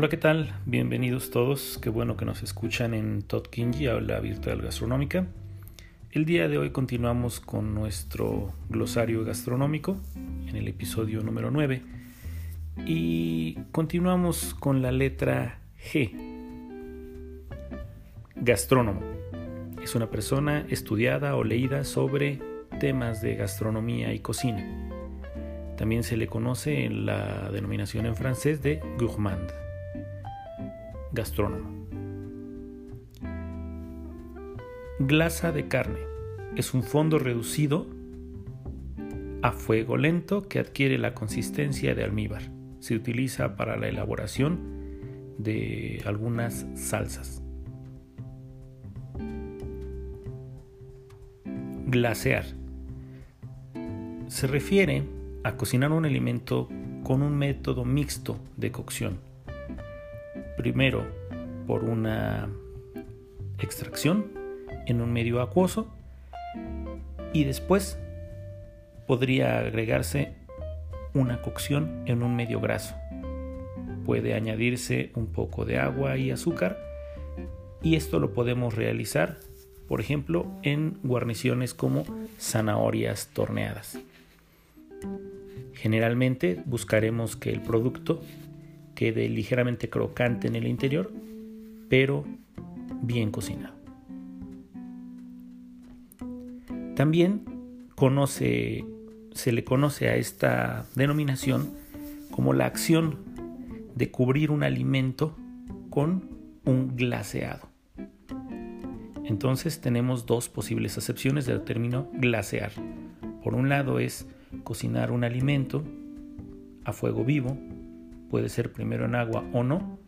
Hola, ¿qué tal? Bienvenidos todos. Qué bueno que nos escuchan en Todd Kinji, habla virtual gastronómica. El día de hoy continuamos con nuestro glosario gastronómico en el episodio número 9 y continuamos con la letra G. Gastrónomo. Es una persona estudiada o leída sobre temas de gastronomía y cocina. También se le conoce en la denominación en francés de gourmand gastrónomo. Glasa de carne es un fondo reducido a fuego lento que adquiere la consistencia de almíbar. Se utiliza para la elaboración de algunas salsas. Glasear. Se refiere a cocinar un alimento con un método mixto de cocción primero por una extracción en un medio acuoso y después podría agregarse una cocción en un medio graso. Puede añadirse un poco de agua y azúcar y esto lo podemos realizar, por ejemplo, en guarniciones como zanahorias torneadas. Generalmente buscaremos que el producto quede ligeramente crocante en el interior, pero bien cocinado. También se le conoce a esta denominación como la acción de cubrir un alimento con un glaseado. Entonces tenemos dos posibles acepciones del término glasear. Por un lado es cocinar un alimento a fuego vivo puede ser primero en agua o no,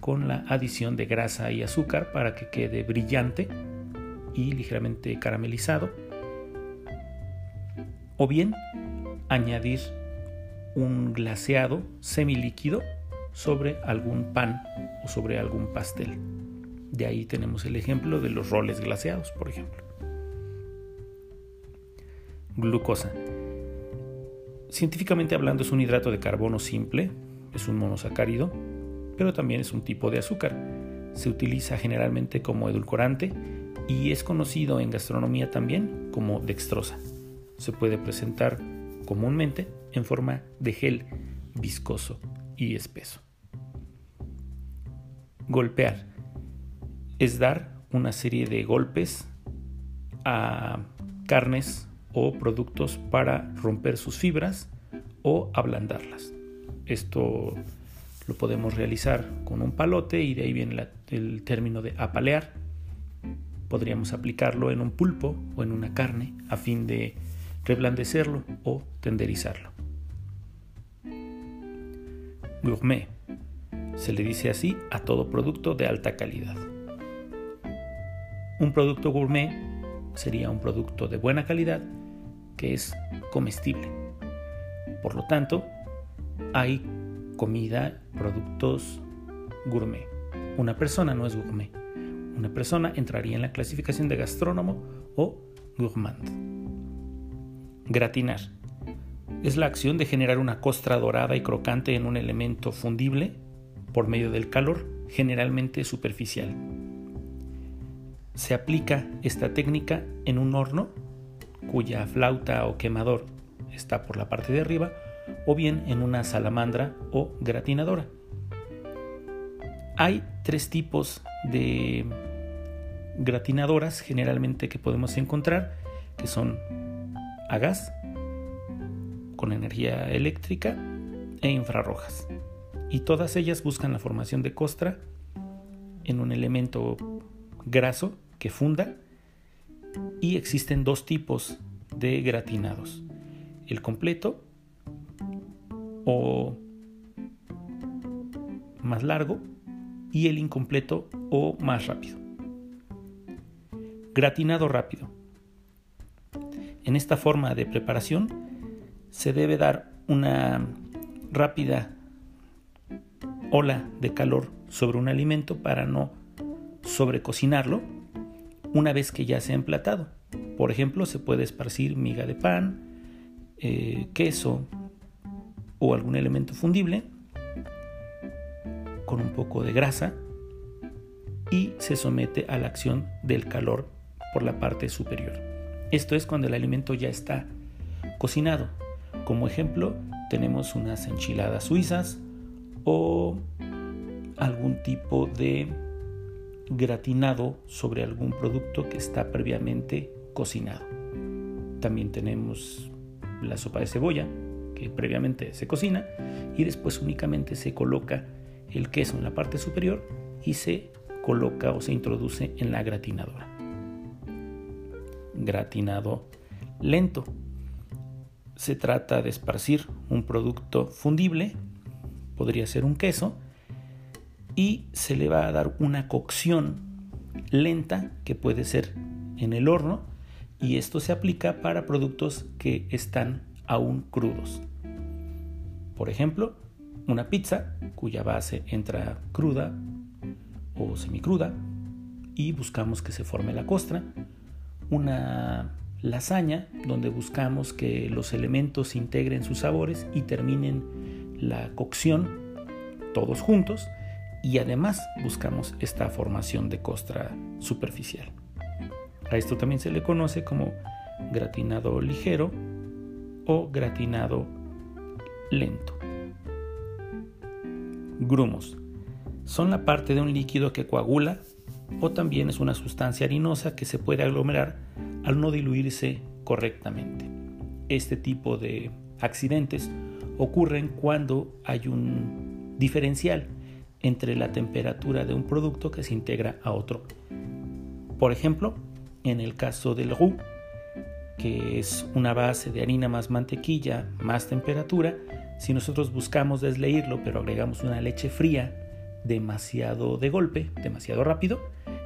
con la adición de grasa y azúcar para que quede brillante y ligeramente caramelizado. O bien añadir un glaseado semilíquido sobre algún pan o sobre algún pastel. De ahí tenemos el ejemplo de los roles glaseados, por ejemplo. Glucosa. Científicamente hablando es un hidrato de carbono simple es un monosacárido, pero también es un tipo de azúcar. Se utiliza generalmente como edulcorante y es conocido en gastronomía también como dextrosa. Se puede presentar comúnmente en forma de gel viscoso y espeso. Golpear es dar una serie de golpes a carnes o productos para romper sus fibras o ablandarlas. Esto lo podemos realizar con un palote y de ahí viene el término de apalear. Podríamos aplicarlo en un pulpo o en una carne a fin de reblandecerlo o tenderizarlo. Gourmet. Se le dice así a todo producto de alta calidad. Un producto gourmet sería un producto de buena calidad que es comestible. Por lo tanto, hay comida, productos gourmet. Una persona no es gourmet. Una persona entraría en la clasificación de gastrónomo o gourmand. Gratinar. Es la acción de generar una costra dorada y crocante en un elemento fundible por medio del calor, generalmente superficial. Se aplica esta técnica en un horno cuya flauta o quemador está por la parte de arriba o bien en una salamandra o gratinadora. Hay tres tipos de gratinadoras generalmente que podemos encontrar, que son a gas, con energía eléctrica e infrarrojas. Y todas ellas buscan la formación de costra en un elemento graso que funda y existen dos tipos de gratinados. El completo o más largo y el incompleto o más rápido. Gratinado rápido. En esta forma de preparación se debe dar una rápida ola de calor sobre un alimento para no sobrecocinarlo una vez que ya se ha emplatado. Por ejemplo, se puede esparcir miga de pan, eh, queso, o algún elemento fundible con un poco de grasa y se somete a la acción del calor por la parte superior. Esto es cuando el alimento ya está cocinado. Como ejemplo, tenemos unas enchiladas suizas o algún tipo de gratinado sobre algún producto que está previamente cocinado. También tenemos la sopa de cebolla, que previamente se cocina y después únicamente se coloca el queso en la parte superior y se coloca o se introduce en la gratinadora. Gratinado lento. Se trata de esparcir un producto fundible, podría ser un queso, y se le va a dar una cocción lenta que puede ser en el horno y esto se aplica para productos que están aún crudos. Por ejemplo, una pizza cuya base entra cruda o semicruda y buscamos que se forme la costra. Una lasaña donde buscamos que los elementos integren sus sabores y terminen la cocción todos juntos y además buscamos esta formación de costra superficial. A esto también se le conoce como gratinado ligero o gratinado lento. Grumos. Son la parte de un líquido que coagula o también es una sustancia harinosa que se puede aglomerar al no diluirse correctamente. Este tipo de accidentes ocurren cuando hay un diferencial entre la temperatura de un producto que se integra a otro. Por ejemplo, en el caso del roux, que es una base de harina más mantequilla más temperatura, si nosotros buscamos desleírlo pero agregamos una leche fría demasiado de golpe, demasiado rápido,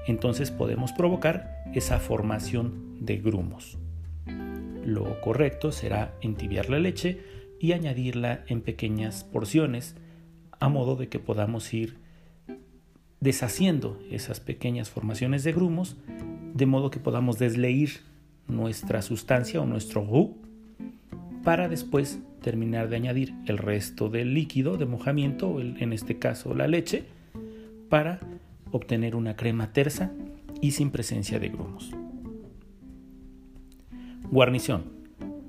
entonces podemos provocar esa formación de grumos. Lo correcto será entibiar la leche y añadirla en pequeñas porciones a modo de que podamos ir deshaciendo esas pequeñas formaciones de grumos de modo que podamos desleír nuestra sustancia o nuestro roux para después terminar de añadir el resto del líquido de mojamiento, en este caso la leche, para obtener una crema tersa y sin presencia de grumos. Guarnición.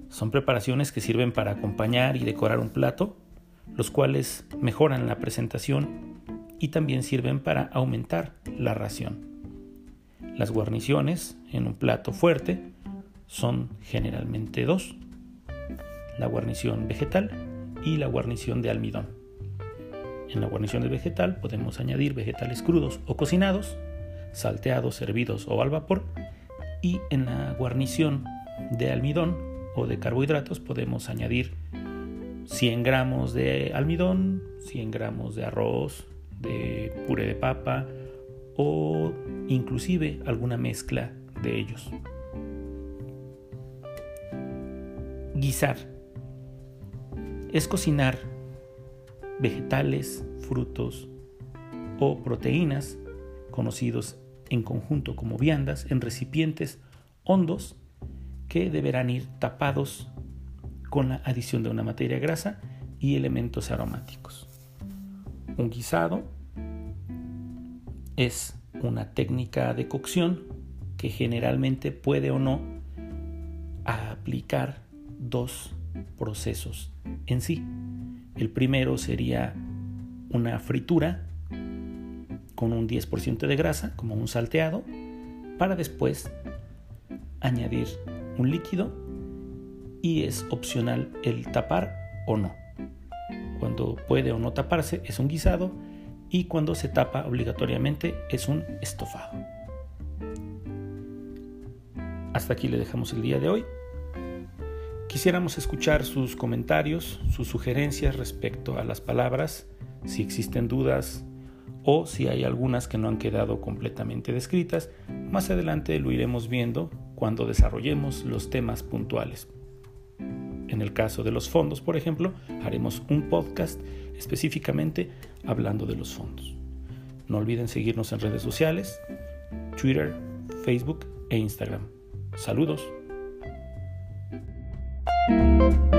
Son preparaciones que sirven para acompañar y decorar un plato, los cuales mejoran la presentación y también sirven para aumentar la ración. Las guarniciones en un plato fuerte son generalmente dos, la guarnición vegetal y la guarnición de almidón. En la guarnición de vegetal podemos añadir vegetales crudos o cocinados, salteados, hervidos o al vapor, y en la guarnición de almidón o de carbohidratos podemos añadir 100 gramos de almidón, 100 gramos de arroz, de puré de papa o inclusive alguna mezcla de ellos. Guisar es cocinar vegetales, frutos o proteínas conocidos en conjunto como viandas en recipientes hondos que deberán ir tapados con la adición de una materia grasa y elementos aromáticos. Un guisado es una técnica de cocción que generalmente puede o no aplicar dos procesos en sí. El primero sería una fritura con un 10% de grasa, como un salteado, para después añadir un líquido y es opcional el tapar o no. Cuando puede o no taparse es un guisado y cuando se tapa obligatoriamente es un estofado. Hasta aquí le dejamos el día de hoy. Quisiéramos escuchar sus comentarios, sus sugerencias respecto a las palabras, si existen dudas o si hay algunas que no han quedado completamente descritas. Más adelante lo iremos viendo cuando desarrollemos los temas puntuales. En el caso de los fondos, por ejemplo, haremos un podcast específicamente hablando de los fondos. No olviden seguirnos en redes sociales, Twitter, Facebook e Instagram. Saludos. Thank you